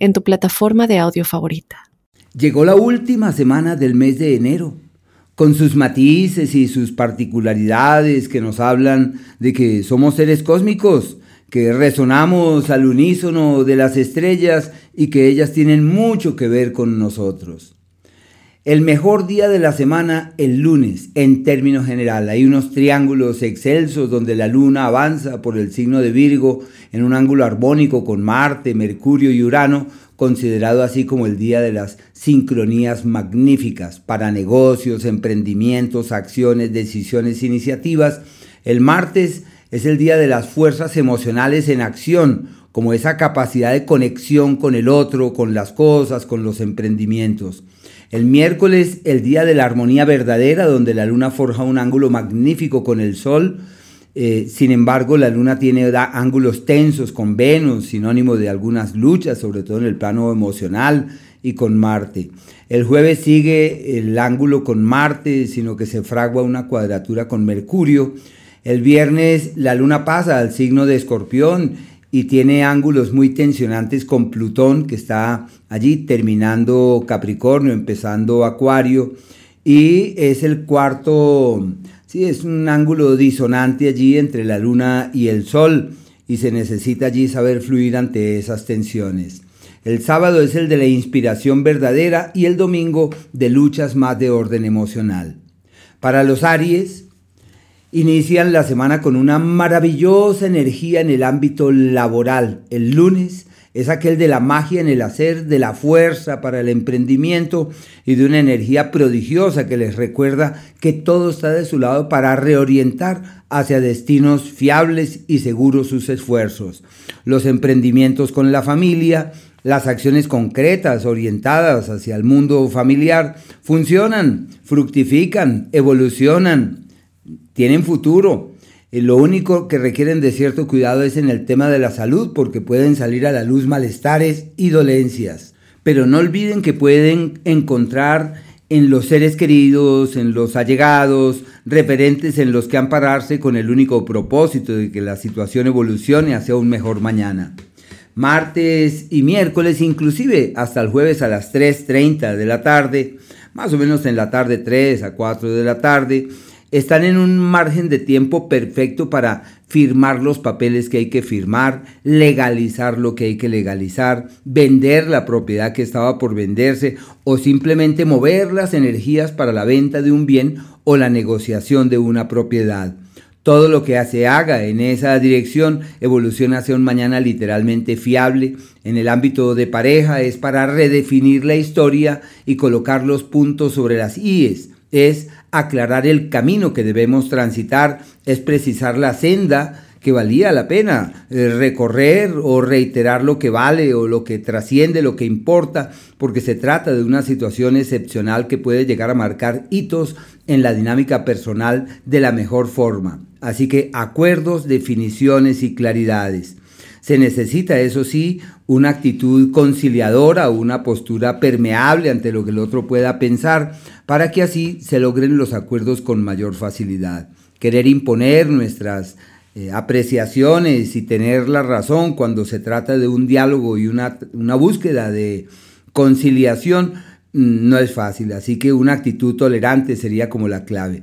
en tu plataforma de audio favorita. Llegó la última semana del mes de enero, con sus matices y sus particularidades que nos hablan de que somos seres cósmicos, que resonamos al unísono de las estrellas y que ellas tienen mucho que ver con nosotros. El mejor día de la semana, el lunes, en términos general. Hay unos triángulos excelsos donde la luna avanza por el signo de Virgo en un ángulo armónico con Marte, Mercurio y Urano, considerado así como el día de las sincronías magníficas para negocios, emprendimientos, acciones, decisiones, iniciativas. El martes es el día de las fuerzas emocionales en acción, como esa capacidad de conexión con el otro, con las cosas, con los emprendimientos. El miércoles, el día de la armonía verdadera, donde la luna forja un ángulo magnífico con el sol. Eh, sin embargo, la luna tiene ángulos tensos con Venus, sinónimo de algunas luchas, sobre todo en el plano emocional y con Marte. El jueves sigue el ángulo con Marte, sino que se fragua una cuadratura con Mercurio. El viernes la luna pasa al signo de Escorpión y tiene ángulos muy tensionantes con Plutón, que está allí terminando Capricornio, empezando Acuario, y es el cuarto, sí, es un ángulo disonante allí entre la Luna y el Sol, y se necesita allí saber fluir ante esas tensiones. El sábado es el de la inspiración verdadera y el domingo de luchas más de orden emocional. Para los Aries, Inician la semana con una maravillosa energía en el ámbito laboral. El lunes es aquel de la magia en el hacer, de la fuerza para el emprendimiento y de una energía prodigiosa que les recuerda que todo está de su lado para reorientar hacia destinos fiables y seguros sus esfuerzos. Los emprendimientos con la familia, las acciones concretas orientadas hacia el mundo familiar funcionan, fructifican, evolucionan tienen futuro. Y lo único que requieren de cierto cuidado es en el tema de la salud, porque pueden salir a la luz malestares y dolencias. Pero no olviden que pueden encontrar en los seres queridos, en los allegados, referentes en los que ampararse con el único propósito de que la situación evolucione hacia un mejor mañana. Martes y miércoles, inclusive hasta el jueves a las 3.30 de la tarde, más o menos en la tarde 3 a 4 de la tarde, están en un margen de tiempo perfecto para firmar los papeles que hay que firmar, legalizar lo que hay que legalizar, vender la propiedad que estaba por venderse o simplemente mover las energías para la venta de un bien o la negociación de una propiedad. Todo lo que se haga en esa dirección evoluciona hacia un mañana literalmente fiable. En el ámbito de pareja es para redefinir la historia y colocar los puntos sobre las IES es aclarar el camino que debemos transitar, es precisar la senda que valía la pena eh, recorrer o reiterar lo que vale o lo que trasciende, lo que importa, porque se trata de una situación excepcional que puede llegar a marcar hitos en la dinámica personal de la mejor forma. Así que acuerdos, definiciones y claridades. Se necesita, eso sí, una actitud conciliadora, una postura permeable ante lo que el otro pueda pensar, para que así se logren los acuerdos con mayor facilidad. Querer imponer nuestras eh, apreciaciones y tener la razón cuando se trata de un diálogo y una, búsqueda de conciliación mm, no es fácil, así que una actitud tolerante sería como la clave.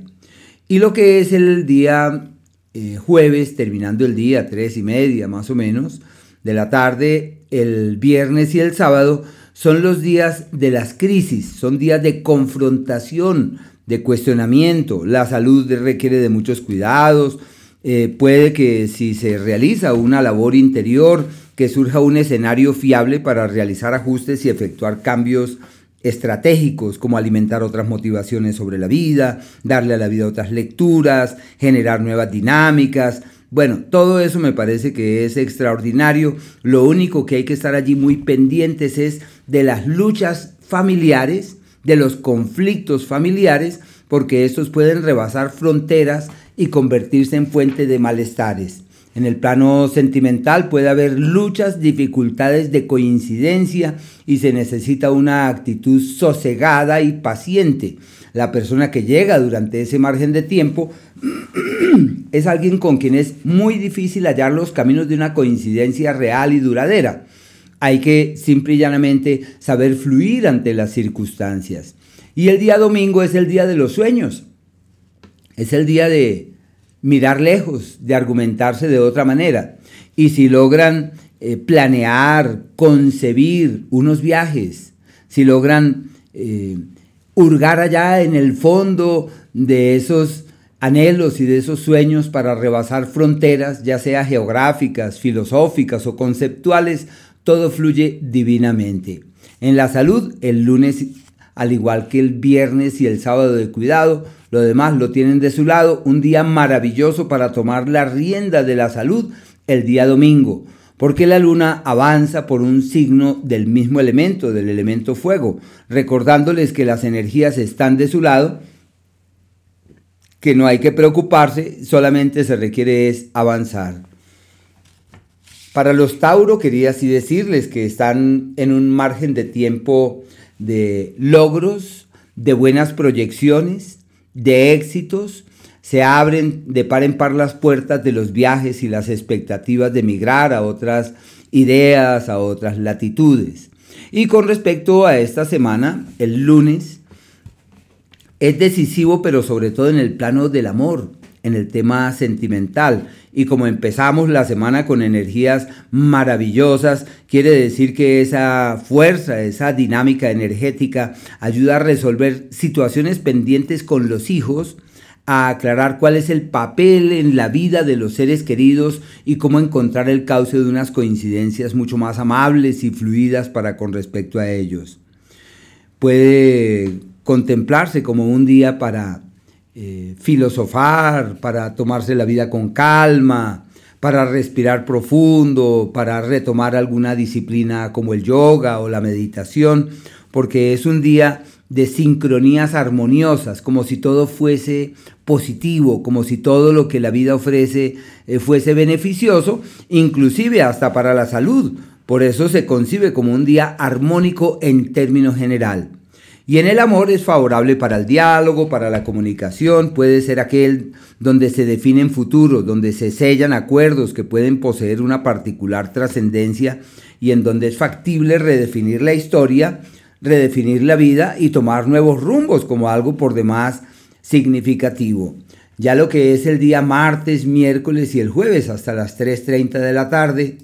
Y lo que es el día eh, jueves, terminando el día, tres y media más o menos, de la tarde, el viernes y el sábado, son los días de las crisis, son días de confrontación, de cuestionamiento. La salud requiere de muchos cuidados. Eh, puede que si se realiza una labor interior, que surja un escenario fiable para realizar ajustes y efectuar cambios estratégicos como alimentar otras motivaciones sobre la vida, darle a la vida otras lecturas, generar nuevas dinámicas, Bueno, todo eso me parece que es extraordinario. Lo único que hay que estar allí muy pendientes es de las luchas familiares, de los conflictos familiares, porque estos pueden rebasar fronteras y convertirse en fuente de malestares. En el plano sentimental puede haber luchas, dificultades de coincidencia y se necesita una actitud sosegada y paciente. La persona que llega durante ese margen de tiempo es alguien con quien es muy difícil hallar los caminos de una coincidencia real y duradera. Hay que simple y llanamente saber fluir ante las circunstancias. Y el día domingo es el día de los sueños. Es el día de mirar lejos, de argumentarse de otra manera. Y si logran eh, planear, concebir unos viajes, si logran eh, hurgar allá en el fondo de esos anhelos y de esos sueños para rebasar fronteras, ya sea geográficas, filosóficas o conceptuales, todo fluye divinamente. En la salud, el lunes, al igual que el viernes y el sábado de cuidado, lo demás lo tienen de su lado, un día maravilloso para tomar la rienda de la salud el día domingo, porque la luna avanza por un signo del mismo elemento, del elemento fuego, recordándoles que las energías están de su lado, que no hay que preocuparse, solamente se requiere es avanzar. Para los Tauro quería así decirles que están en un margen de tiempo de logros, de buenas proyecciones, de éxitos, se abren de par en par las puertas de los viajes y las expectativas de migrar a otras ideas, a otras latitudes. Y con respecto a esta semana, el lunes es decisivo, pero sobre todo en el plano del amor, en el tema sentimental. Y como empezamos la semana con energías maravillosas, quiere decir que esa fuerza, esa dinámica energética ayuda a resolver situaciones pendientes con los hijos, a aclarar cuál es el papel en la vida de los seres queridos y cómo encontrar el cauce de unas coincidencias mucho más amables y fluidas para con respecto a ellos. Puede contemplarse como un día para eh, filosofar, para tomarse la vida con calma, para respirar profundo, para retomar alguna disciplina como el yoga o la meditación, porque es un día de sincronías armoniosas, como si todo fuese positivo, como si todo lo que la vida ofrece eh, fuese beneficioso, inclusive hasta para la salud. Por eso se concibe como un día armónico en términos general. Y en el amor es favorable para el diálogo, para la comunicación, puede ser aquel donde se definen futuros, donde se sellan acuerdos que pueden poseer una particular trascendencia y en donde es factible redefinir la historia, redefinir la vida y tomar nuevos rumbos como algo por demás significativo. Ya lo que es el día martes, miércoles y el jueves hasta las 3.30 de la tarde,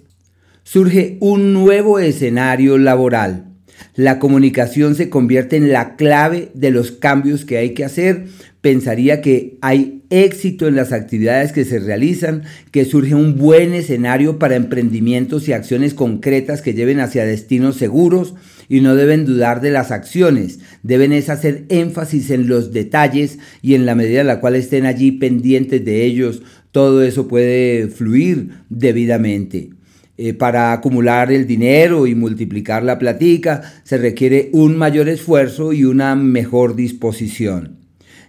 surge un nuevo escenario laboral la comunicación se convierte en la clave de los cambios que hay que hacer. Pensaría que hay éxito en las actividades que se realizan, que surge un buen escenario para emprendimientos y acciones concretas que lleven hacia destinos seguros y no deben dudar de las acciones, deben es hacer énfasis en los detalles y en la medida en la cual estén allí pendientes de ellos, todo eso puede fluir debidamente. Eh, para acumular el dinero y multiplicar la platica se requiere un mayor esfuerzo y una mejor disposición.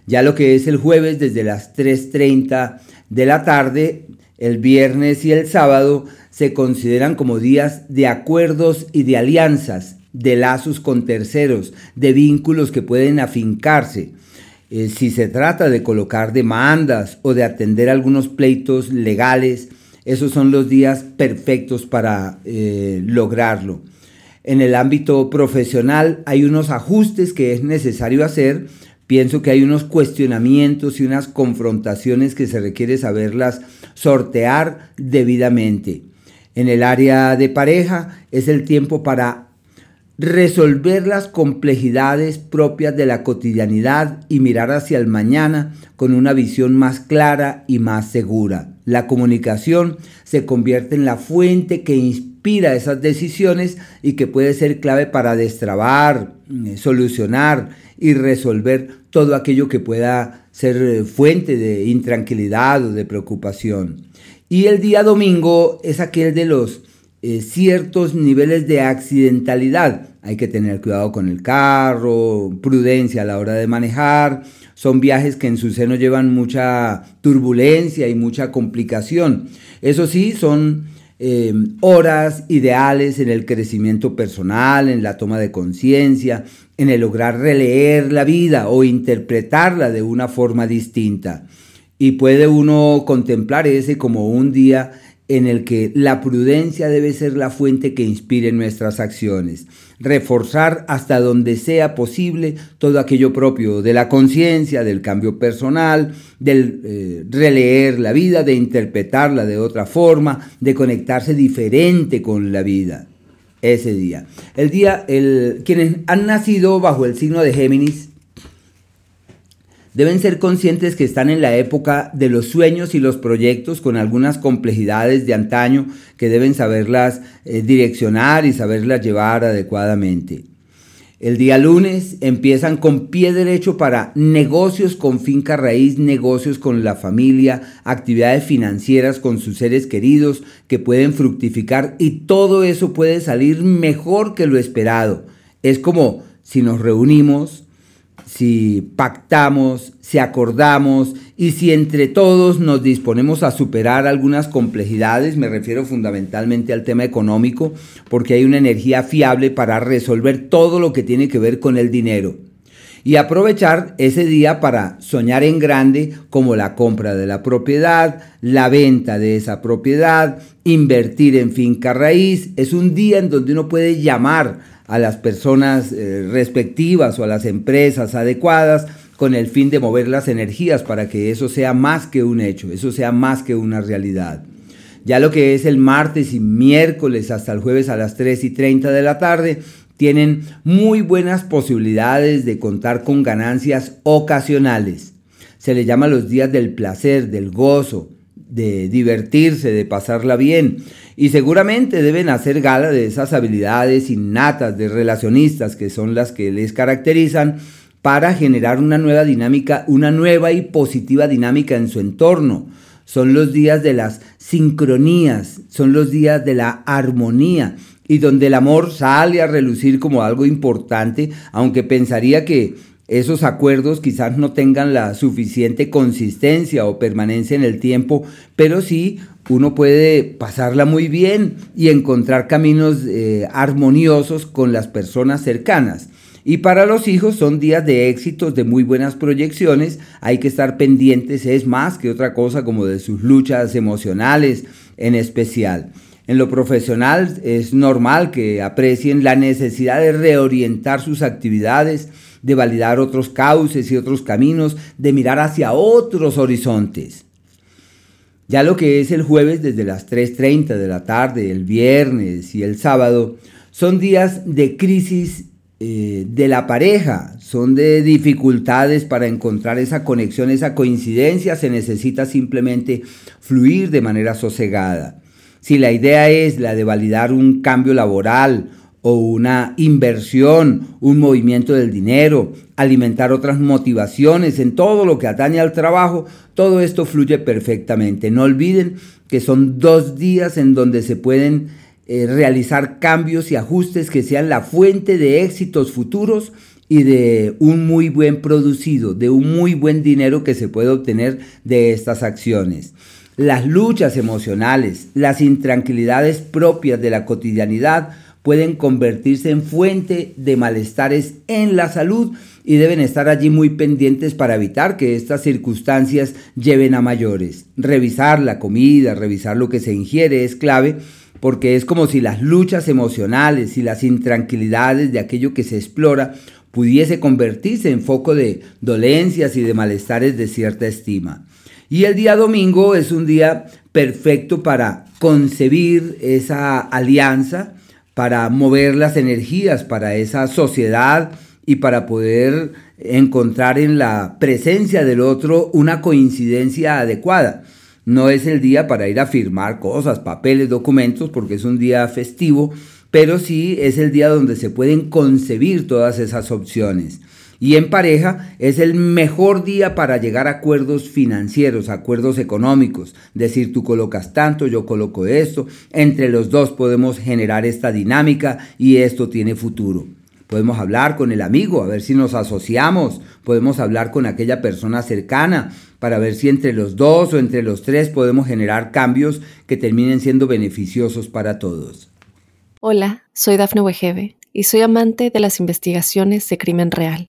Ya lo que es el jueves desde las 3.30 de la tarde, el viernes y el sábado se consideran como días de acuerdos y de alianzas, de lazos con terceros, de vínculos que pueden afincarse. Eh, si se trata de colocar demandas o de atender algunos pleitos legales, esos son los días perfectos para eh, lograrlo. En el ámbito profesional hay unos ajustes que es necesario hacer. Pienso que hay unos cuestionamientos y unas confrontaciones que se requiere saberlas sortear debidamente. En el área de pareja es el tiempo para resolver las complejidades propias de la cotidianidad y mirar hacia el mañana con una visión más clara y más segura. La comunicación se convierte en la fuente que inspira esas decisiones y que puede ser clave para destrabar, eh, solucionar y resolver todo aquello que pueda ser eh, fuente de intranquilidad o de preocupación. Y el día domingo es aquel de los eh, ciertos niveles de accidentalidad. Hay que tener cuidado con el carro, prudencia a la hora de manejar. Son viajes que en su seno llevan mucha turbulencia y mucha complicación. Eso sí, son eh, horas ideales en el crecimiento personal, en la toma de conciencia, en el lograr releer la vida o interpretarla de una forma distinta. Y puede uno contemplar ese como un día en el que la prudencia debe ser la fuente que inspire nuestras acciones, reforzar hasta donde sea posible todo aquello propio de la conciencia, del cambio personal, del eh, releer la vida, de interpretarla de otra forma, de conectarse diferente con la vida. Ese día. El día, el, quienes han nacido bajo el signo de Géminis, Deben ser conscientes que están en la época de los sueños y los proyectos con algunas complejidades de antaño que deben saberlas eh, direccionar y saberlas llevar adecuadamente. El día lunes empiezan con pie derecho para negocios con finca raíz, negocios con la familia, actividades financieras con sus seres queridos que pueden fructificar y todo eso puede salir mejor que lo esperado. Es como si nos reunimos, si pactamos, si acordamos y si entre todos nos disponemos a superar algunas complejidades, me refiero fundamentalmente al tema económico, porque hay una energía fiable para resolver todo lo que tiene que ver con el dinero. Y aprovechar ese día para soñar en grande como la compra de la propiedad, la venta de esa propiedad, invertir en finca raíz. Es un día en donde uno puede llamar a las personas eh, respectivas o a las empresas adecuadas con el fin de mover las energías para que eso sea más que un hecho, eso sea más que una realidad. Ya lo que es el martes y miércoles hasta el jueves a las 3 y 30 de la tarde, tienen muy buenas posibilidades de contar con ganancias ocasionales. Se le llama los días del placer, del gozo, de divertirse, de pasarla bien. Y seguramente deben hacer gala de esas habilidades innatas de relacionistas que son las que les caracterizan para generar una nueva dinámica, una nueva y positiva dinámica en su entorno. Son los días de las sincronías, son los días de la armonía y donde el amor sale a relucir como algo importante, aunque pensaría que esos acuerdos quizás no tengan la suficiente consistencia o permanencia en el tiempo, pero sí uno puede pasarla muy bien y encontrar caminos eh, armoniosos con las personas cercanas. Y para los hijos son días de éxitos, de muy buenas proyecciones. Hay que estar pendientes, es más que otra cosa, como de sus luchas emocionales en especial. En lo profesional es normal que aprecien la necesidad de reorientar sus actividades, de validar otros cauces y otros caminos, de mirar hacia otros horizontes. Ya lo que es el jueves desde las 3.30 de la tarde, el viernes y el sábado, son días de crisis eh, de la pareja, son de dificultades para encontrar esa conexión, esa coincidencia, se necesita simplemente fluir de manera sosegada. Si la idea es la de validar un cambio laboral o una inversión, un movimiento del dinero, alimentar otras motivaciones en todo lo que atañe al trabajo, todo esto fluye perfectamente. No olviden que son dos días en donde se pueden eh, realizar cambios y ajustes que sean la fuente de éxitos futuros y de un muy buen producido, de un muy buen dinero que se puede obtener de estas acciones. Las luchas emocionales, las intranquilidades propias de la cotidianidad, pueden convertirse en fuente de malestares en la salud y deben estar allí muy pendientes para evitar que estas circunstancias lleven a mayores. Revisar la comida, revisar lo que se ingiere es clave porque es como si las luchas emocionales y las intranquilidades de aquello que se explora pudiese convertirse en foco de dolencias y de malestares de cierta estima. Y el día domingo es un día perfecto para concebir esa alianza, para mover las energías para esa sociedad y para poder encontrar en la presencia del otro una coincidencia adecuada. No es el día para ir a firmar cosas, papeles, documentos, porque es un día festivo, pero sí es el día donde se pueden concebir todas esas opciones. Y en pareja es el mejor día para llegar a acuerdos financieros, acuerdos económicos. Decir, tú colocas tanto, yo coloco esto. Entre los dos podemos generar esta dinámica y esto tiene futuro. Podemos hablar con el amigo, a ver si nos asociamos. Podemos hablar con aquella persona cercana para ver si entre los dos o entre los tres podemos generar cambios que terminen siendo beneficiosos para todos. Hola, soy Dafne Wegebe y soy amante de las investigaciones de crimen real.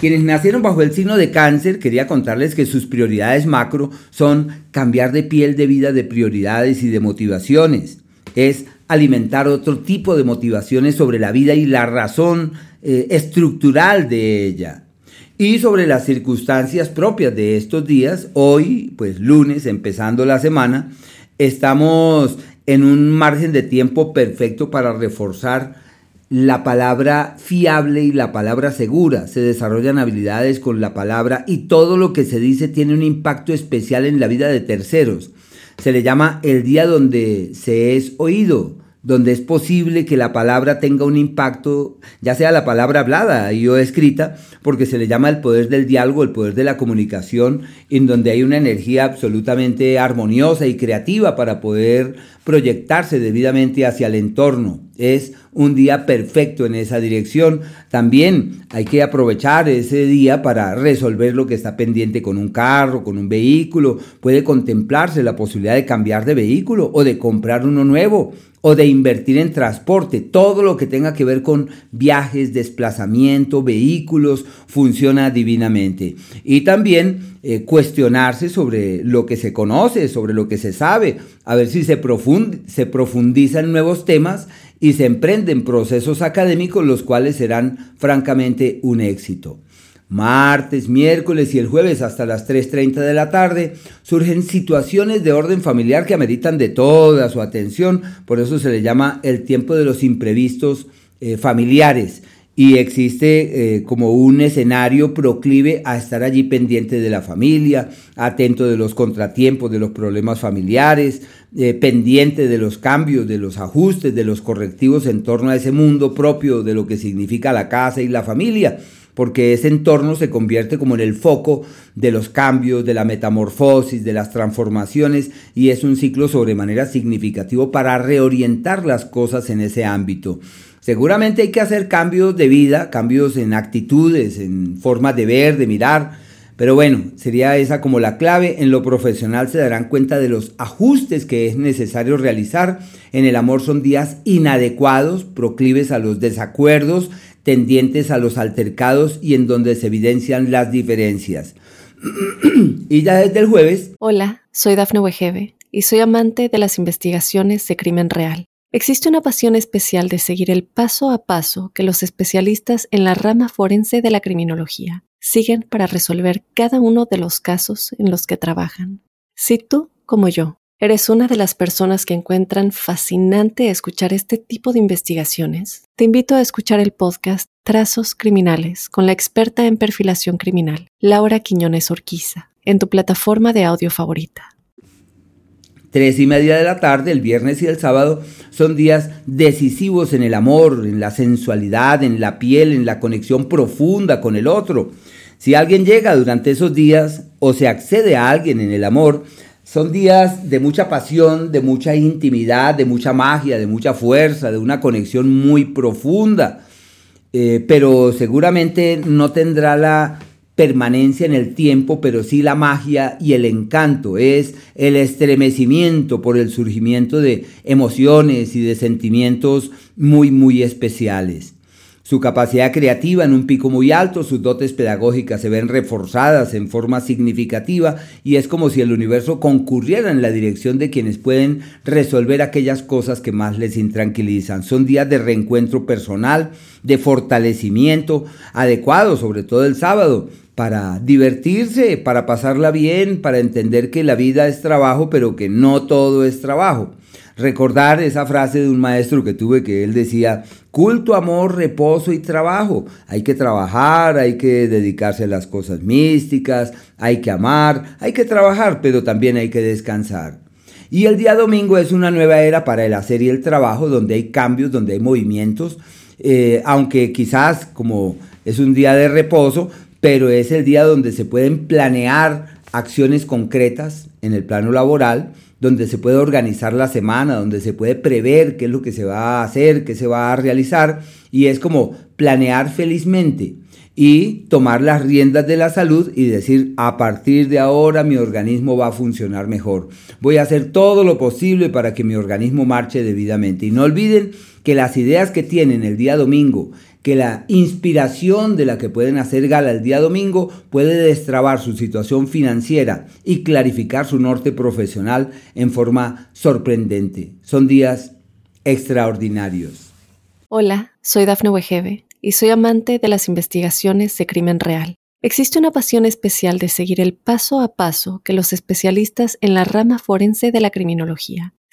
Quienes nacieron bajo el signo de cáncer, quería contarles que sus prioridades macro son cambiar de piel de vida de prioridades y de motivaciones. Es alimentar otro tipo de motivaciones sobre la vida y la razón eh, estructural de ella. Y sobre las circunstancias propias de estos días, hoy, pues lunes, empezando la semana, estamos en un margen de tiempo perfecto para reforzar la palabra fiable y la palabra segura. Se desarrollan habilidades con la palabra y todo lo que se dice tiene un impacto especial en la vida de terceros. Se le llama el día donde se es oído, donde es posible que la palabra tenga un impacto, ya sea la palabra hablada y o escrita, porque se le llama el poder del diálogo, el poder de la comunicación, en donde hay una energía absolutamente armoniosa y creativa para poder proyectarse debidamente hacia el entorno. Es un día perfecto en esa dirección. También hay que aprovechar ese día para resolver lo que está pendiente con un carro, con un vehículo. Puede contemplarse la posibilidad de cambiar de vehículo o de comprar uno nuevo o de invertir en transporte. Todo lo que tenga que ver con viajes, desplazamiento, vehículos, funciona divinamente. Y también eh, cuestionarse sobre lo que se conoce, sobre lo que se sabe, a ver si se, se profundiza en nuevos temas y se emprenden procesos académicos los cuales serán francamente un éxito. Martes, miércoles y el jueves hasta las 3.30 de la tarde surgen situaciones de orden familiar que ameritan de toda su atención, por eso se le llama el tiempo de los imprevistos eh, familiares. Y existe eh, como un escenario proclive a estar allí pendiente de la familia, atento de los contratiempos, de los problemas familiares, eh, pendiente de los cambios, de los ajustes, de los correctivos en torno a ese mundo propio de lo que significa la casa y la familia porque ese entorno se convierte como en el foco de los cambios, de la metamorfosis, de las transformaciones y es un ciclo sobremanera significativo para reorientar las cosas en ese ámbito. Seguramente hay que hacer cambios de vida, cambios en actitudes, en formas de ver, de mirar, pero bueno, sería esa como la clave. En lo profesional se darán cuenta de los ajustes que es necesario realizar. En el amor son días inadecuados, proclives a los desacuerdos, tendientes a los altercados y en donde se evidencian las diferencias. y ya desde el jueves. Hola, soy Dafne Wegebe y soy amante de las investigaciones de crimen real. Existe una pasión especial de seguir el paso a paso que los especialistas en la rama forense de la criminología siguen para resolver cada uno de los casos en los que trabajan. Si tú, como yo, eres una de las personas que encuentran fascinante escuchar este tipo de investigaciones, te invito a escuchar el podcast Trazos Criminales con la experta en perfilación criminal, Laura Quiñones Orquiza, en tu plataforma de audio favorita. Tres y media de la tarde, el viernes y el sábado, son días decisivos en el amor, en la sensualidad, en la piel, en la conexión profunda con el otro. Si alguien llega durante esos días o se accede a alguien en el amor, son días de mucha pasión, de mucha intimidad, de mucha magia, de mucha fuerza, de una conexión muy profunda. Eh, pero seguramente no tendrá la permanencia en el tiempo, pero sí la magia y el encanto, es el estremecimiento por el surgimiento de emociones y de sentimientos muy, muy especiales. Su capacidad creativa en un pico muy alto, sus dotes pedagógicas se ven reforzadas en forma significativa y es como si el universo concurriera en la dirección de quienes pueden resolver aquellas cosas que más les intranquilizan. Son días de reencuentro personal, de fortalecimiento, adecuado, sobre todo el sábado, para divertirse, para pasarla bien, para entender que la vida es trabajo, pero que no todo es trabajo. Recordar esa frase de un maestro que tuve que él decía, culto, amor, reposo y trabajo. Hay que trabajar, hay que dedicarse a las cosas místicas, hay que amar, hay que trabajar, pero también hay que descansar. Y el día domingo es una nueva era para el hacer y el trabajo, donde hay cambios, donde hay movimientos, eh, aunque quizás como es un día de reposo, pero es el día donde se pueden planear acciones concretas en el plano laboral, donde se puede organizar la semana, donde se puede prever qué es lo que se va a hacer, qué se va a realizar, y es como planear felizmente y tomar las riendas de la salud y decir, a partir de ahora mi organismo va a funcionar mejor. Voy a hacer todo lo posible para que mi organismo marche debidamente. Y no olviden que las ideas que tienen el día domingo, que la inspiración de la que pueden hacer gala el día domingo puede destrabar su situación financiera y clarificar su norte profesional en forma sorprendente. Son días extraordinarios. Hola, soy Dafne Wegebe y soy amante de las investigaciones de crimen real. Existe una pasión especial de seguir el paso a paso que los especialistas en la rama forense de la criminología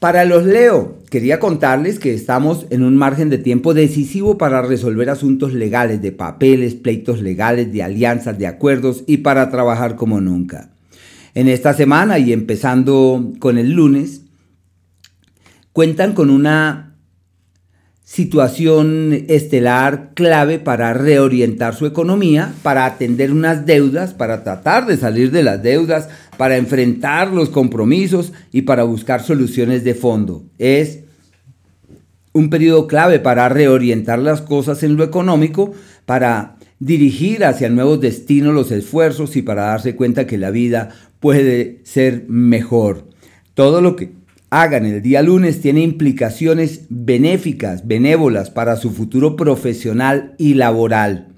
Para los Leo, quería contarles que estamos en un margen de tiempo decisivo para resolver asuntos legales de papeles, pleitos legales, de alianzas, de acuerdos y para trabajar como nunca. En esta semana y empezando con el lunes, cuentan con una situación estelar clave para reorientar su economía, para atender unas deudas, para tratar de salir de las deudas, para enfrentar los compromisos y para buscar soluciones de fondo. Es un periodo clave para reorientar las cosas en lo económico, para dirigir hacia nuevos destinos los esfuerzos y para darse cuenta que la vida puede ser mejor. Todo lo que hagan el día lunes tiene implicaciones benéficas, benévolas para su futuro profesional y laboral.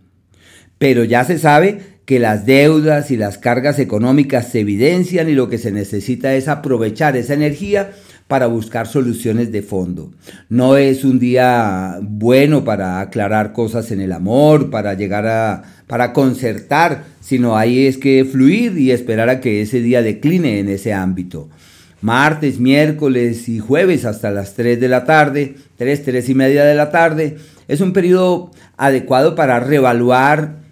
Pero ya se sabe que las deudas y las cargas económicas se evidencian y lo que se necesita es aprovechar esa energía para buscar soluciones de fondo. No es un día bueno para aclarar cosas en el amor, para llegar a, para concertar, sino ahí es que fluir y esperar a que ese día decline en ese ámbito. Martes, miércoles y jueves hasta las 3 de la tarde, 3, 3 y media de la tarde, es un periodo adecuado para reevaluar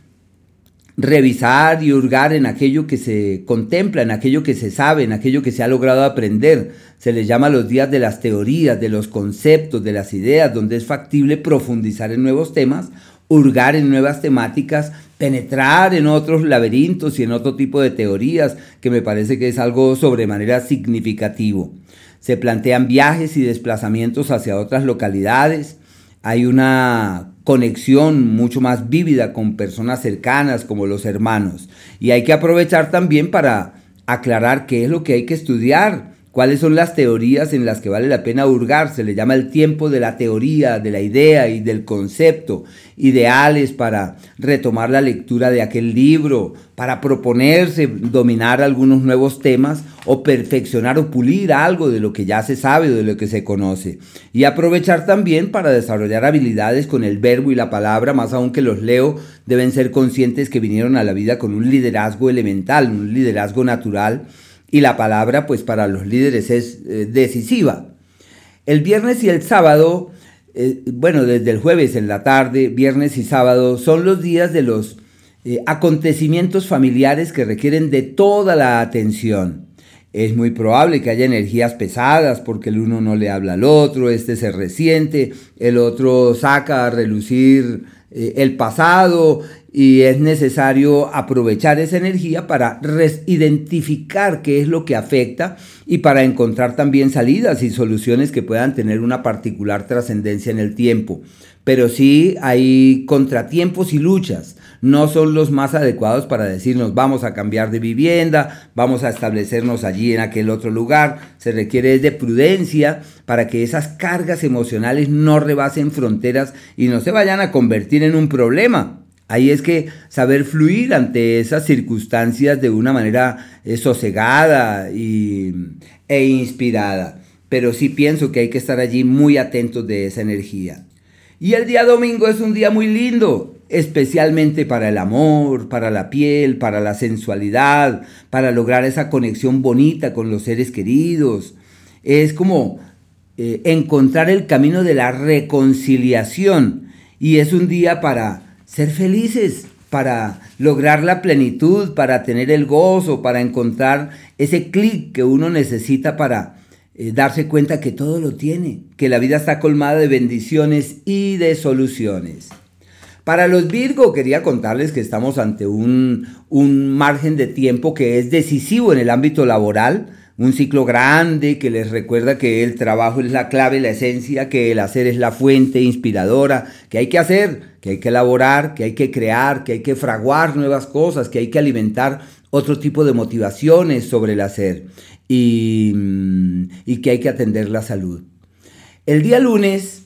revisar y hurgar en aquello que se contempla, en aquello que se sabe, en aquello que se ha logrado aprender. Se les llama los días de las teorías, de los conceptos, de las ideas, donde es factible profundizar en nuevos temas, hurgar en nuevas temáticas, penetrar en otros laberintos y en otro tipo de teorías, que me parece que es algo sobremanera significativo. Se plantean viajes y desplazamientos hacia otras localidades. Hay una conexión mucho más vívida con personas cercanas como los hermanos. Y hay que aprovechar también para aclarar qué es lo que hay que estudiar, cuáles son las teorías en las que vale la pena hurgar. Se le llama el tiempo de la teoría, de la idea y del concepto. Ideales para retomar la lectura de aquel libro, para proponerse dominar algunos nuevos temas o perfeccionar o pulir algo de lo que ya se sabe o de lo que se conoce. Y aprovechar también para desarrollar habilidades con el verbo y la palabra, más aún que los leo, deben ser conscientes que vinieron a la vida con un liderazgo elemental, un liderazgo natural y la palabra pues para los líderes es eh, decisiva. El viernes y el sábado, eh, bueno, desde el jueves en la tarde, viernes y sábado, son los días de los eh, acontecimientos familiares que requieren de toda la atención. Es muy probable que haya energías pesadas porque el uno no le habla al otro, este se resiente, el otro saca a relucir el pasado y es necesario aprovechar esa energía para identificar qué es lo que afecta y para encontrar también salidas y soluciones que puedan tener una particular trascendencia en el tiempo. Pero sí hay contratiempos y luchas. no son los más adecuados para decirnos vamos a cambiar de vivienda, vamos a establecernos allí en aquel otro lugar. Se requiere de prudencia para que esas cargas emocionales no rebasen fronteras y no se vayan a convertir en un problema. Ahí es que saber fluir ante esas circunstancias de una manera eh, sosegada y, e inspirada. Pero sí pienso que hay que estar allí muy atentos de esa energía. Y el día domingo es un día muy lindo, especialmente para el amor, para la piel, para la sensualidad, para lograr esa conexión bonita con los seres queridos. Es como eh, encontrar el camino de la reconciliación y es un día para ser felices, para lograr la plenitud, para tener el gozo, para encontrar ese clic que uno necesita para eh, darse cuenta que todo lo tiene, que la vida está colmada de bendiciones y de soluciones. Para los Virgo quería contarles que estamos ante un, un margen de tiempo que es decisivo en el ámbito laboral, un ciclo grande que les recuerda que el trabajo es la clave, la esencia, que el hacer es la fuente inspiradora, que hay que hacer, que hay que elaborar, que hay que crear, que hay que fraguar nuevas cosas, que hay que alimentar otro tipo de motivaciones sobre el hacer y, y que hay que atender la salud. El día lunes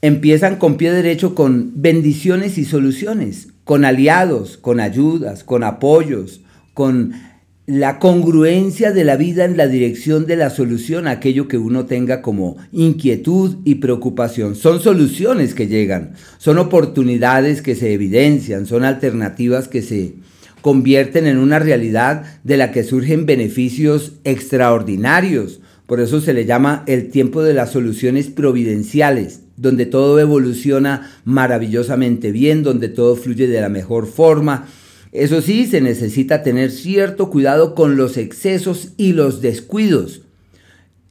empiezan con pie derecho con bendiciones y soluciones, con aliados, con ayudas, con apoyos, con la congruencia de la vida en la dirección de la solución a aquello que uno tenga como inquietud y preocupación. Son soluciones que llegan, son oportunidades que se evidencian, son alternativas que se convierten en una realidad de la que surgen beneficios extraordinarios. Por eso se le llama el tiempo de las soluciones providenciales, donde todo evoluciona maravillosamente bien, donde todo fluye de la mejor forma, eso sí, se necesita tener cierto cuidado con los excesos y los descuidos,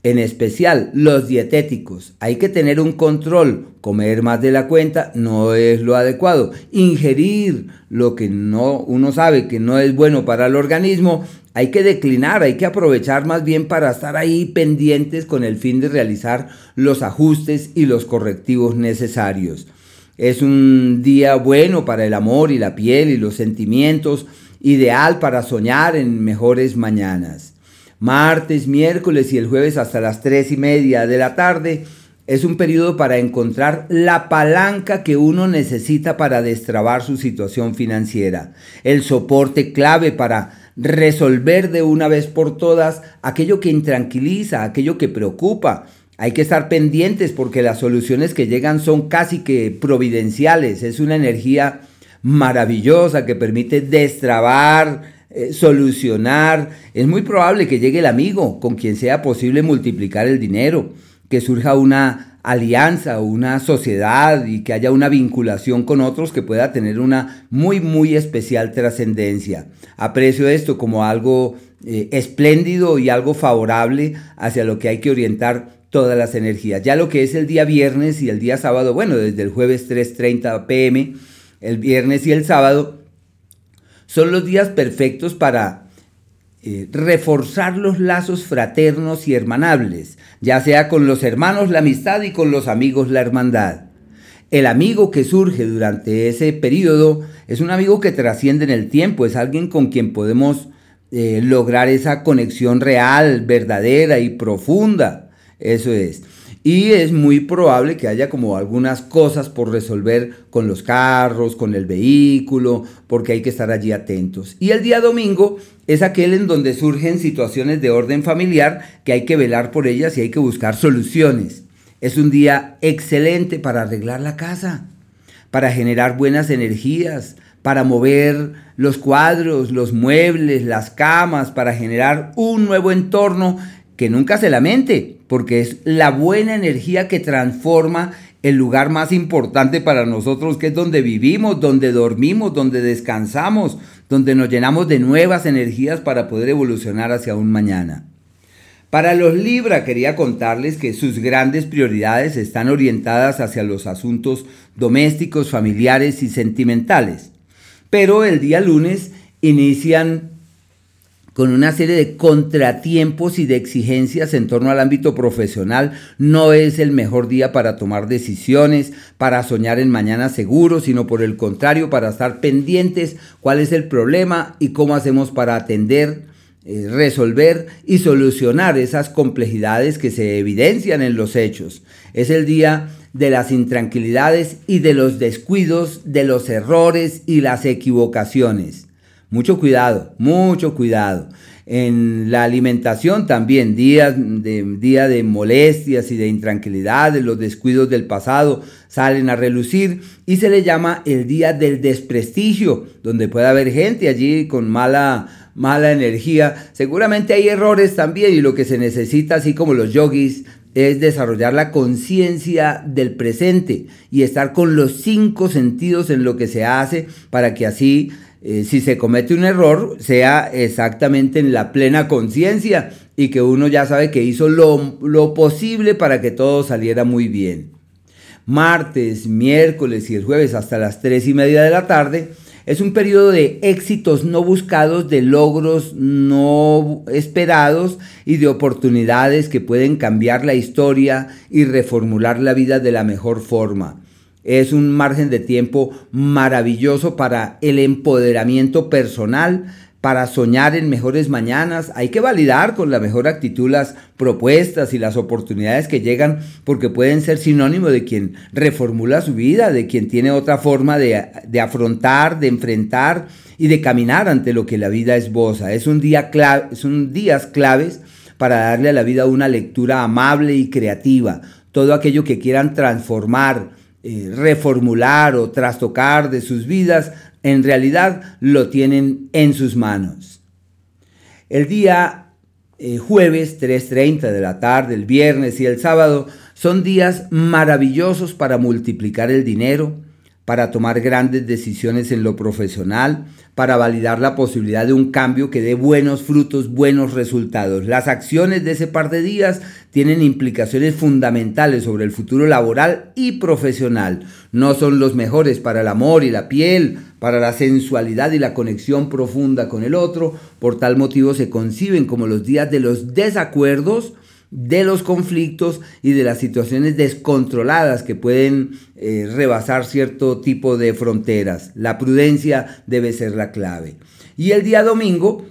en especial los dietéticos. Hay que tener un control. Comer más de la cuenta no es lo adecuado. Ingerir lo que no uno sabe que no es bueno para el organismo, hay que declinar, hay que aprovechar más bien para estar ahí pendientes con el fin de realizar los ajustes y los correctivos necesarios. Es un día bueno para el amor y la piel y los sentimientos, ideal para soñar en mejores mañanas. Martes, miércoles y el jueves hasta las tres y media de la tarde es un periodo para encontrar la palanca que uno necesita para destrabar su situación financiera, el soporte clave para resolver de una vez por todas aquello que intranquiliza, aquello que preocupa, hay que estar pendientes porque las soluciones que llegan son casi que providenciales. Es una energía maravillosa que permite destrabar, eh, solucionar. Es muy probable que llegue el amigo con quien sea posible multiplicar el dinero, que surja una alianza una sociedad y que haya una vinculación con otros que pueda tener una muy, muy especial trascendencia. Aprecio esto como algo eh, espléndido y algo favorable hacia lo que hay que orientar todas las energías. Ya lo que es el día viernes y el día sábado, bueno, desde el jueves 3.30 pm, el viernes y el sábado, son los días perfectos para eh, reforzar los lazos fraternos y hermanables, ya sea con los hermanos la amistad y con los amigos la hermandad. El amigo que surge durante ese periodo es un amigo que trasciende en el tiempo, es alguien con quien podemos eh, lograr esa conexión real, verdadera y profunda. Eso es. Y es muy probable que haya como algunas cosas por resolver con los carros, con el vehículo, porque hay que estar allí atentos. Y el día domingo es aquel en donde surgen situaciones de orden familiar que hay que velar por ellas y hay que buscar soluciones. Es un día excelente para arreglar la casa, para generar buenas energías, para mover los cuadros, los muebles, las camas, para generar un nuevo entorno que nunca se lamente, porque es la buena energía que transforma el lugar más importante para nosotros, que es donde vivimos, donde dormimos, donde descansamos, donde nos llenamos de nuevas energías para poder evolucionar hacia un mañana. Para los Libra quería contarles que sus grandes prioridades están orientadas hacia los asuntos domésticos, familiares y sentimentales. Pero el día lunes inician con una serie de contratiempos y de exigencias en torno al ámbito profesional, no es el mejor día para tomar decisiones, para soñar en mañana seguro, sino por el contrario, para estar pendientes cuál es el problema y cómo hacemos para atender, eh, resolver y solucionar esas complejidades que se evidencian en los hechos. Es el día de las intranquilidades y de los descuidos, de los errores y las equivocaciones. Mucho cuidado, mucho cuidado. En la alimentación también, días de, día de molestias y de intranquilidades, los descuidos del pasado salen a relucir y se le llama el día del desprestigio, donde puede haber gente allí con mala, mala energía. Seguramente hay errores también y lo que se necesita, así como los yogis, es desarrollar la conciencia del presente y estar con los cinco sentidos en lo que se hace para que así eh, si se comete un error, sea exactamente en la plena conciencia y que uno ya sabe que hizo lo, lo posible para que todo saliera muy bien. Martes, miércoles y el jueves hasta las tres y media de la tarde es un periodo de éxitos no buscados, de logros no esperados y de oportunidades que pueden cambiar la historia y reformular la vida de la mejor forma. Es un margen de tiempo maravilloso para el empoderamiento personal, para soñar en mejores mañanas. Hay que validar con la mejor actitud las propuestas y las oportunidades que llegan porque pueden ser sinónimo de quien reformula su vida, de quien tiene otra forma de, de afrontar, de enfrentar y de caminar ante lo que la vida esboza. Es un día clave, son días claves para darle a la vida una lectura amable y creativa. Todo aquello que quieran transformar, eh, reformular o trastocar de sus vidas, en realidad lo tienen en sus manos. El día eh, jueves 3.30 de la tarde, el viernes y el sábado son días maravillosos para multiplicar el dinero, para tomar grandes decisiones en lo profesional, para validar la posibilidad de un cambio que dé buenos frutos, buenos resultados. Las acciones de ese par de días tienen implicaciones fundamentales sobre el futuro laboral y profesional. No son los mejores para el amor y la piel, para la sensualidad y la conexión profunda con el otro. Por tal motivo se conciben como los días de los desacuerdos, de los conflictos y de las situaciones descontroladas que pueden eh, rebasar cierto tipo de fronteras. La prudencia debe ser la clave. Y el día domingo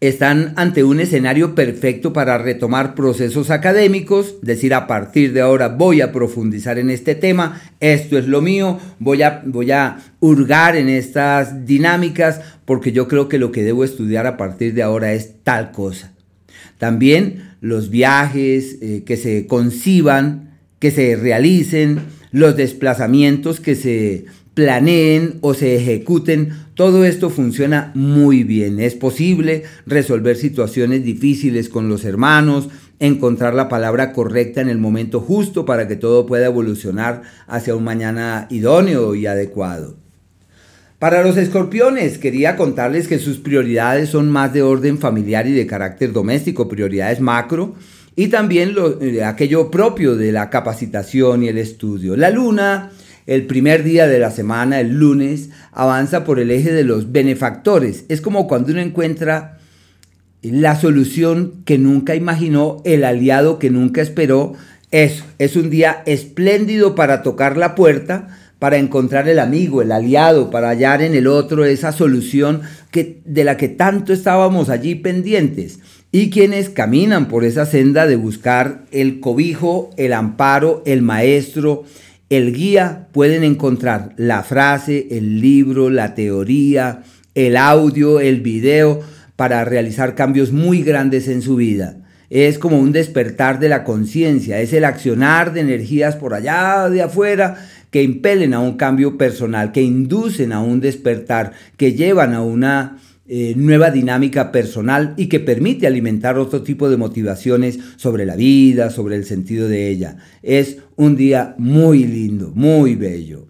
están ante un escenario perfecto para retomar procesos académicos, decir a partir de ahora voy a profundizar en este tema, esto es lo mío, voy a, voy a hurgar en estas dinámicas porque yo creo que lo que debo estudiar a partir de ahora es tal cosa. También los viajes eh, que se conciban, que se realicen, los desplazamientos que se planeen o se ejecuten, todo esto funciona muy bien. Es posible resolver situaciones difíciles con los hermanos, encontrar la palabra correcta en el momento justo para que todo pueda evolucionar hacia un mañana idóneo y adecuado. Para los escorpiones, quería contarles que sus prioridades son más de orden familiar y de carácter doméstico, prioridades macro, y también lo, eh, aquello propio de la capacitación y el estudio. La luna, el primer día de la semana, el lunes, avanza por el eje de los benefactores. Es como cuando uno encuentra la solución que nunca imaginó, el aliado que nunca esperó. Eso, es un día espléndido para tocar la puerta para encontrar el amigo, el aliado, para hallar en el otro esa solución que, de la que tanto estábamos allí pendientes. Y quienes caminan por esa senda de buscar el cobijo, el amparo, el maestro, el guía, pueden encontrar la frase, el libro, la teoría, el audio, el video, para realizar cambios muy grandes en su vida es como un despertar de la conciencia, es el accionar de energías por allá de afuera que impelen a un cambio personal, que inducen a un despertar, que llevan a una eh, nueva dinámica personal y que permite alimentar otro tipo de motivaciones sobre la vida, sobre el sentido de ella. Es un día muy lindo, muy bello.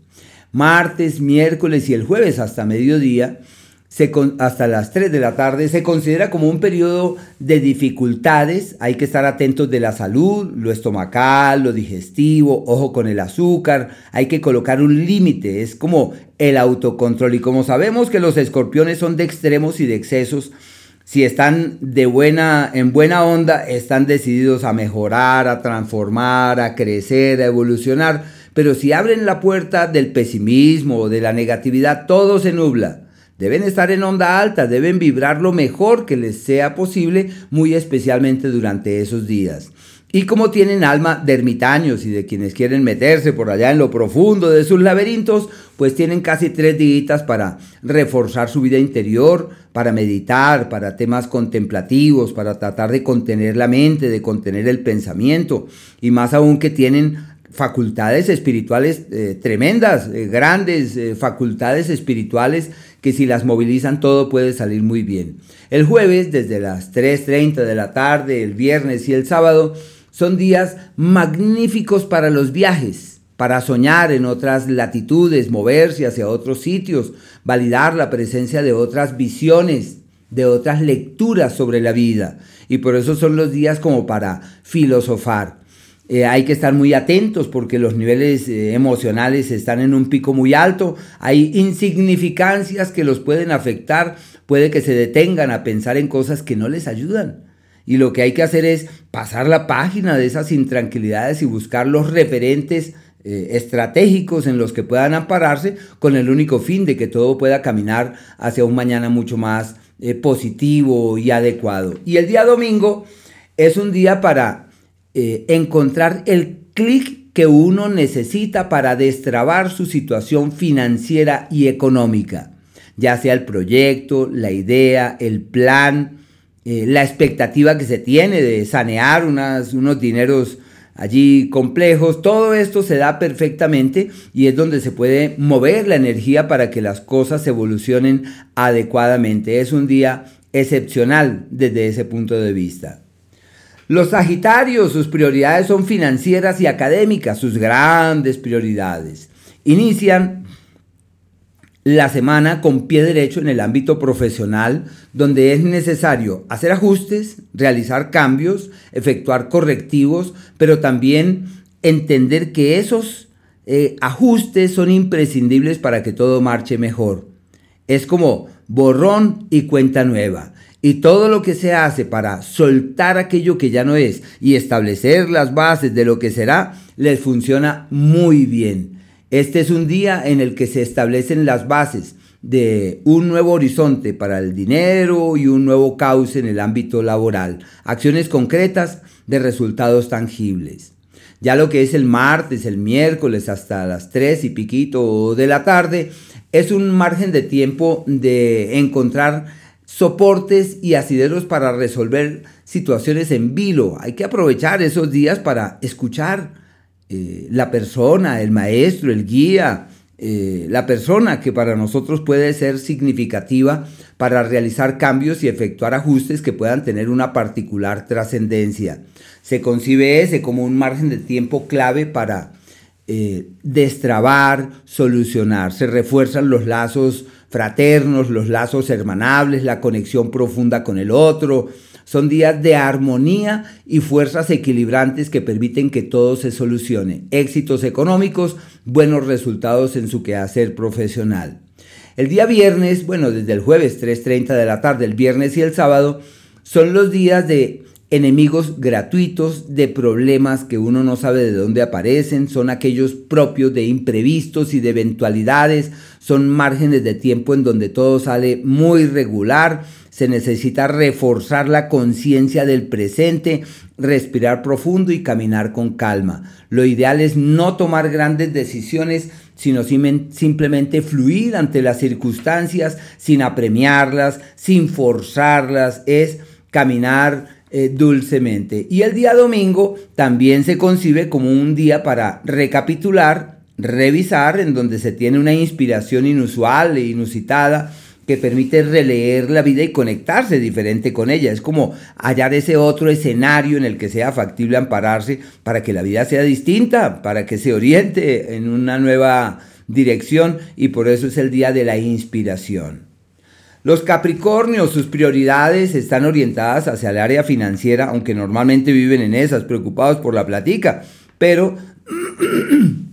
Martes, miércoles y el jueves hasta mediodía hasta las 3 de la tarde se considera como un periodo de dificultades. Hay que estar atentos de la salud, lo estomacal, lo digestivo, ojo con el azúcar. Hay que colocar un límite, es como el autocontrol. Y como sabemos que los escorpiones son de extremos y de excesos, Si están de buena, en buena onda, están decididos a mejorar, a transformar, a crecer, a evolucionar. Pero si abren la puerta del pesimismo o de la negatividad, todo se nubla. Deben estar en onda alta, deben vibrar lo mejor que les sea posible, muy especialmente durante esos días. Y como tienen alma de ermitaños y de quienes quieren meterse por allá en lo profundo de sus laberintos, pues tienen casi tres días para reforzar su vida interior, para meditar, para temas contemplativos, para tratar de contener la mente, de contener el pensamiento, y más aún que tienen facultades espirituales eh, tremendas, eh, grandes eh, facultades espirituales que si las movilizan todo puede salir muy bien. El jueves desde las 3.30 de la tarde, el viernes y el sábado son días magníficos para los viajes, para soñar en otras latitudes, moverse hacia otros sitios, validar la presencia de otras visiones, de otras lecturas sobre la vida. Y por eso son los días como para filosofar. Eh, hay que estar muy atentos porque los niveles eh, emocionales están en un pico muy alto. Hay insignificancias que los pueden afectar. Puede que se detengan a pensar en cosas que no les ayudan. Y lo que hay que hacer es pasar la página de esas intranquilidades y buscar los referentes eh, estratégicos en los que puedan ampararse con el único fin de que todo pueda caminar hacia un mañana mucho más positivo y adecuado. Y el día domingo es un día para eh, encontrar el clic que uno necesita para destrabar su situación financiera y económica, ya sea el proyecto, la idea, el plan, eh, la expectativa que se tiene de sanear unos dineros allí complejos, todo esto se da perfectamente y es donde se puede mover la energía para que las cosas evolucionen adecuadamente. Es un día excepcional desde ese punto de vista. Los Sagitarios, sus prioridades son financieras y académicas, sus grandes prioridades. Inician la semana con pie derecho en el ámbito profesional, donde es necesario hacer ajustes, realizar cambios, efectuar correctivos, pero también entender que esos eh, ajustes son imprescindibles para que todo marche mejor. Es como borrón y cuenta nueva. Y todo lo que se hace para soltar aquello que ya no es y establecer las bases de lo que será, les funciona muy bien. Este es un día en el que se establecen las bases de un nuevo horizonte para el dinero y un nuevo cauce en el ámbito laboral. Acciones concretas de resultados tangibles. Ya lo que es el martes, el miércoles hasta las 3 y piquito de la tarde, es un margen de tiempo de encontrar soportes y asideros para resolver situaciones en vilo. Hay que aprovechar esos días para escuchar eh, la persona, el maestro, el guía, eh, la persona que para nosotros puede ser significativa para realizar cambios y efectuar ajustes que puedan tener una particular trascendencia. Se concibe ese como un margen de tiempo clave para eh, destrabar, solucionar. Se refuerzan los lazos fraternos, los lazos hermanables, la conexión profunda con el otro. Son días de armonía y fuerzas equilibrantes que permiten que todo se solucione. Éxitos económicos, buenos resultados en su quehacer profesional. El día viernes, bueno, desde el jueves 3.30 de la tarde, el viernes y el sábado, son los días de enemigos gratuitos de problemas que uno no sabe de dónde aparecen, son aquellos propios de imprevistos y de eventualidades, son márgenes de tiempo en donde todo sale muy regular, se necesita reforzar la conciencia del presente, respirar profundo y caminar con calma. Lo ideal es no tomar grandes decisiones, sino simplemente fluir ante las circunstancias sin apremiarlas, sin forzarlas, es caminar eh, dulcemente. Y el día domingo también se concibe como un día para recapitular, revisar, en donde se tiene una inspiración inusual e inusitada que permite releer la vida y conectarse diferente con ella. Es como hallar ese otro escenario en el que sea factible ampararse para que la vida sea distinta, para que se oriente en una nueva dirección y por eso es el día de la inspiración. Los Capricornios, sus prioridades están orientadas hacia el área financiera, aunque normalmente viven en esas, preocupados por la platica. Pero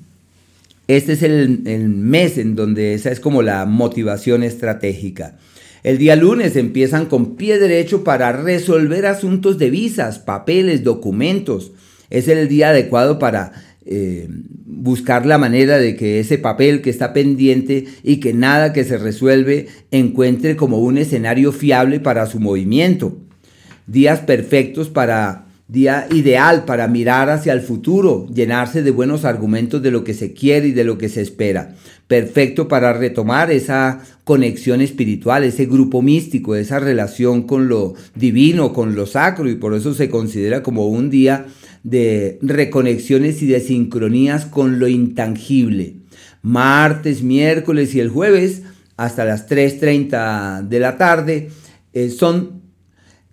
este es el, mes en donde esa es como la motivación estratégica. El día lunes empiezan con pie derecho para resolver asuntos de visas, papeles, documentos. Es el día adecuado para eh, buscar la manera de que ese papel que está pendiente y que nada que se resuelve encuentre como un escenario fiable para su movimiento. Días perfectos para día ideal para mirar hacia el futuro, llenarse de buenos argumentos de lo que se quiere y de lo que se espera. Perfecto para retomar esa conexión espiritual, ese grupo místico, esa relación con lo divino, con lo sacro y por eso se considera como un día de reconexiones y de sincronías con lo intangible. Martes, miércoles y el jueves hasta las 3.30 de la tarde eh, son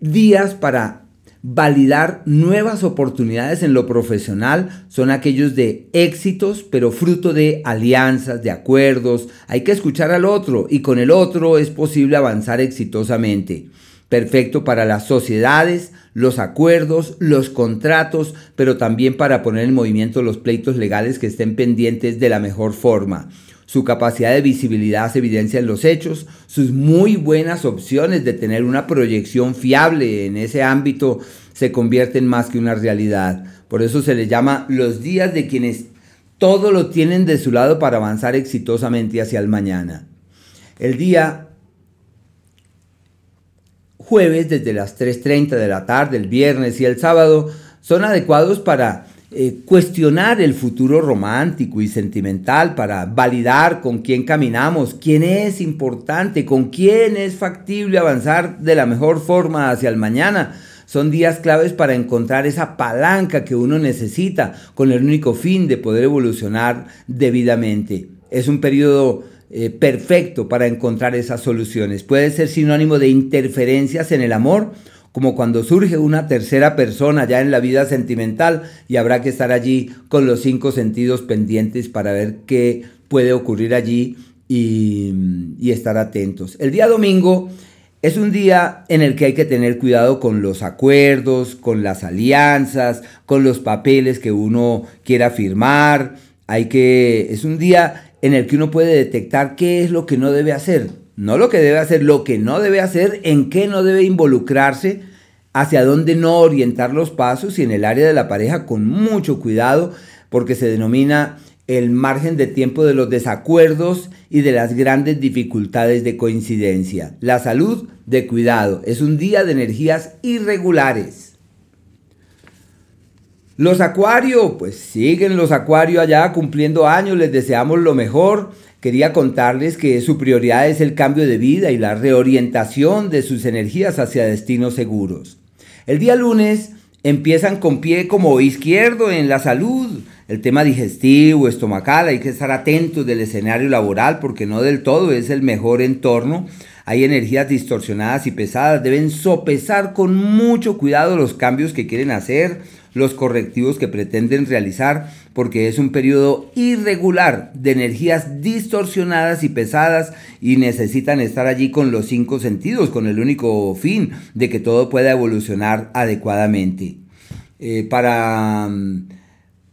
días para validar nuevas oportunidades en lo profesional son aquellos de éxitos, pero fruto de alianzas, de acuerdos. Hay que escuchar al otro y con el otro es posible avanzar exitosamente. Perfecto para las sociedades, los acuerdos, los contratos, pero también para poner en movimiento los pleitos legales que estén pendientes de la mejor forma. Su capacidad de visibilidad se evidencia en los hechos, sus muy buenas opciones de tener una proyección fiable en ese ámbito se convierten más que una realidad. Por eso se les llama los días de quienes todo lo tienen de su lado para avanzar exitosamente hacia el mañana. El día jueves desde las 3.30 de la tarde, el viernes y el sábado son adecuados para eh, cuestionar el futuro romántico y sentimental para validar con quién caminamos, quién es importante, con quién es factible avanzar de la mejor forma hacia el mañana. Son días claves para encontrar esa palanca que uno necesita con el único fin de poder evolucionar debidamente. Es un periodo eh, perfecto para encontrar esas soluciones. Puede ser sinónimo de interferencias en el amor como cuando surge una tercera persona ya en la vida sentimental y habrá que estar allí con los cinco sentidos pendientes para ver qué puede ocurrir allí y, estar atentos. El día domingo es un día en el que hay que tener cuidado con los acuerdos, con las alianzas, con los papeles que uno quiera firmar. Hay que es un día en el que uno puede detectar qué es lo que no debe hacer no lo que debe hacer, lo que no debe hacer, en qué no debe involucrarse, hacia dónde no orientar los pasos y en el área de la pareja con mucho cuidado porque se denomina el margen de tiempo de los desacuerdos y de las grandes dificultades de coincidencia. La salud de cuidado es un día de energías irregulares. Los acuarios, pues siguen los acuarios allá cumpliendo años, les deseamos lo mejor quería contarles que su prioridad es el cambio de vida y la reorientación de sus energías hacia destinos seguros. El día lunes empiezan con pie como izquierdo en la salud, el tema digestivo, estomacal, hay que estar atentos del escenario laboral porque no del todo es el mejor entorno. Hay energías distorsionadas y pesadas, deben sopesar con mucho cuidado los cambios que quieren hacer, los correctivos que pretenden realizar, porque es un periodo irregular de energías distorsionadas y pesadas y necesitan estar allí con los cinco sentidos, con el único fin de que todo pueda evolucionar adecuadamente. Eh, para,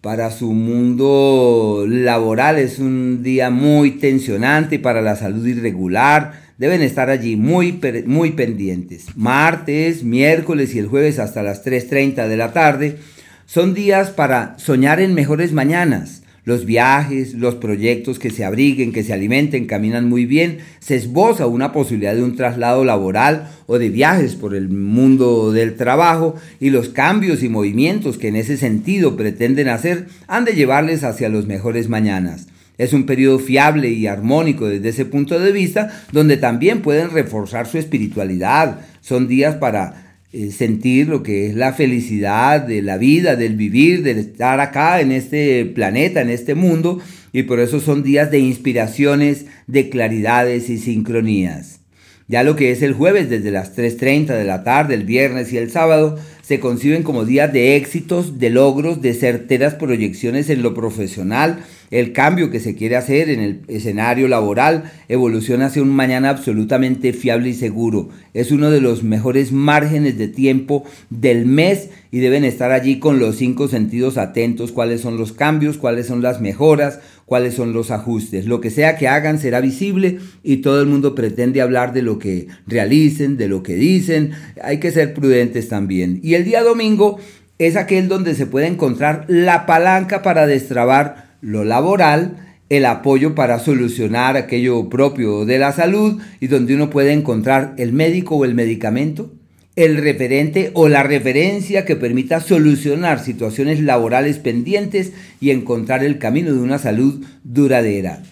para su mundo laboral es un día muy tensionante, para la salud irregular, deben estar allí muy, muy pendientes. Martes, miércoles y el jueves hasta las 3.30 de la tarde son días para soñar en mejores mañanas. Los viajes, los proyectos que se abriguen, que se alimenten, caminan muy bien. Se esboza una posibilidad de un traslado laboral o de viajes por el mundo del trabajo y los cambios y movimientos que en ese sentido pretenden hacer han de llevarles hacia los mejores mañanas. Es un periodo fiable y armónico desde ese punto de vista, donde también pueden reforzar su espiritualidad. Son días para eh, sentir lo que es la felicidad de la vida, del vivir, del estar acá en este planeta, en este mundo, y por eso son días de inspiraciones, de claridades y sincronías. Ya lo que es el jueves desde las 3.30 de la tarde, el viernes y el sábado, se conciben como días de éxitos, de logros, de certeras proyecciones en lo profesional, el cambio que se quiere hacer en el escenario laboral evoluciona hacia un mañana absolutamente fiable y seguro. Es uno de los mejores márgenes de tiempo del mes y deben estar allí con los cinco sentidos atentos, cuáles son los cambios, cuáles son las mejoras, cuáles son los ajustes. Lo que sea que hagan será visible y todo el mundo pretende hablar de lo que realicen, de lo que dicen. Hay que ser prudentes también. Y el día domingo es aquel donde se puede encontrar la palanca para destrabar lo laboral, el apoyo para solucionar aquello propio de la salud y donde uno puede encontrar el médico o el medicamento, el referente o la referencia que permita solucionar situaciones laborales pendientes y encontrar el camino de una salud duradera.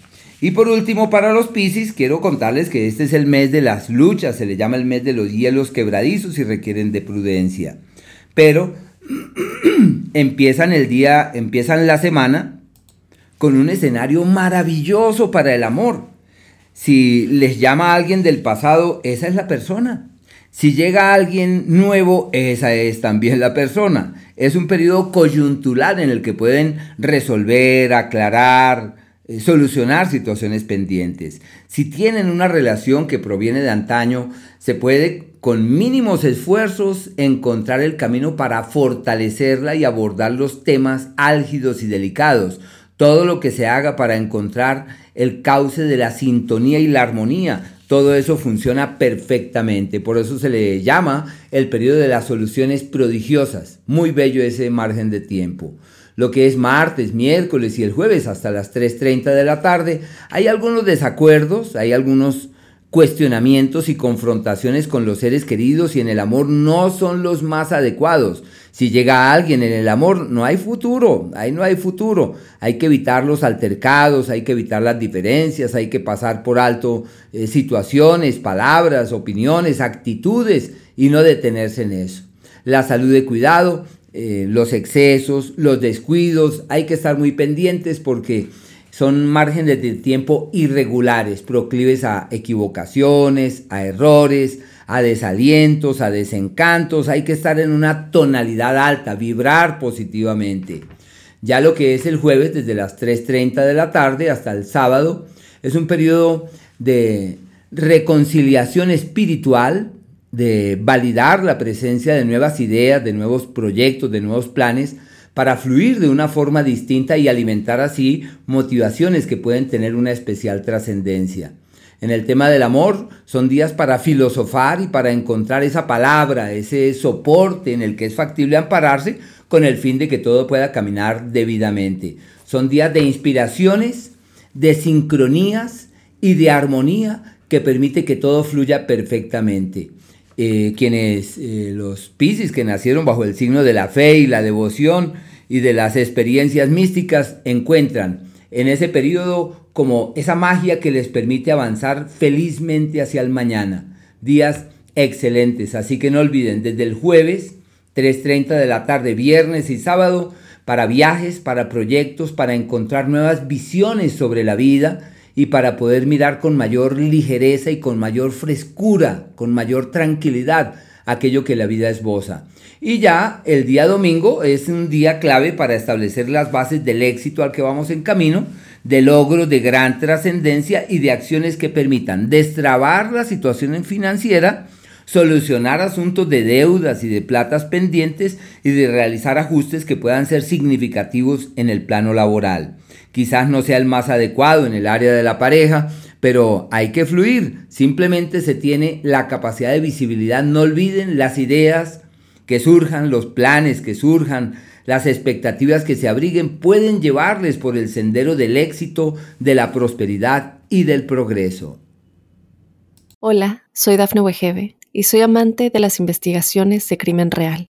Y por último, para los Piscis, quiero contarles que este es el mes de las luchas, se le llama el mes de los hielos quebradizos y requieren de prudencia. Pero empiezan el día, empiezan la semana con un escenario maravilloso para el amor. Si les llama a alguien del pasado, esa es la persona. Si llega alguien nuevo, esa es también la persona. Es un periodo coyuntural en el que pueden resolver, aclarar, eh, solucionar situaciones pendientes. Si tienen una relación que proviene de antaño, se puede con mínimos esfuerzos encontrar el camino para fortalecerla y abordar los temas álgidos y delicados. Todo lo que se haga para encontrar el cauce de la sintonía y la armonía, todo eso funciona perfectamente. Por eso se le llama el periodo de las soluciones prodigiosas. Muy bello ese margen de tiempo lo que es martes, miércoles y el jueves hasta las 3.30 de la tarde, hay algunos desacuerdos, hay algunos cuestionamientos y confrontaciones con los seres queridos y en el amor no son los más adecuados. Si llega alguien en el amor, no hay futuro, ahí no hay futuro. Hay que evitar los altercados, hay que evitar las diferencias, hay que pasar por alto eh, situaciones, palabras, opiniones, actitudes y no detenerse en eso. La salud de cuidado, eh, los excesos, los descuidos, hay que estar muy pendientes porque son márgenes de tiempo irregulares, proclives a equivocaciones, a errores, a desalientos, a desencantos, hay que estar en una tonalidad alta, vibrar positivamente. Ya lo que es el jueves desde las 3.30 de la tarde hasta el sábado es un periodo de reconciliación espiritual, de validar la presencia de nuevas ideas, de nuevos proyectos, de nuevos planes, para fluir de una forma distinta y alimentar así motivaciones que pueden tener una especial trascendencia. En el tema del amor son días para filosofar y para encontrar esa palabra, ese soporte en el que es factible ampararse con el fin de que todo pueda caminar debidamente. Son días de inspiraciones, de sincronías y de armonía que permite que todo fluya perfectamente. Eh, quienes eh, los Piscis que nacieron bajo el signo de la fe y la devoción y de las experiencias místicas encuentran en ese periodo como esa magia que les permite avanzar felizmente hacia el mañana. Días excelentes, así que no olviden, desde el jueves 3.30 de la tarde, viernes y sábado, para viajes, para proyectos, para encontrar nuevas visiones sobre la vida, y para poder mirar con mayor ligereza y con mayor frescura, con mayor tranquilidad aquello que la vida esboza. Y ya el día domingo es un día clave para establecer las bases del éxito al que vamos en camino, de logros de gran trascendencia y de acciones que permitan destrabar la situación financiera, solucionar asuntos de deudas y de platas pendientes y de realizar ajustes que puedan ser significativos en el plano laboral. Quizás no sea el más adecuado en el área de la pareja, pero hay que fluir. Simplemente se tiene la capacidad de visibilidad. No olviden las ideas que surjan, los planes que surjan, las expectativas que se abriguen pueden llevarles por el sendero del éxito, de la prosperidad y del progreso. Hola, soy Dafne Wegebe y soy amante de las investigaciones de crimen real.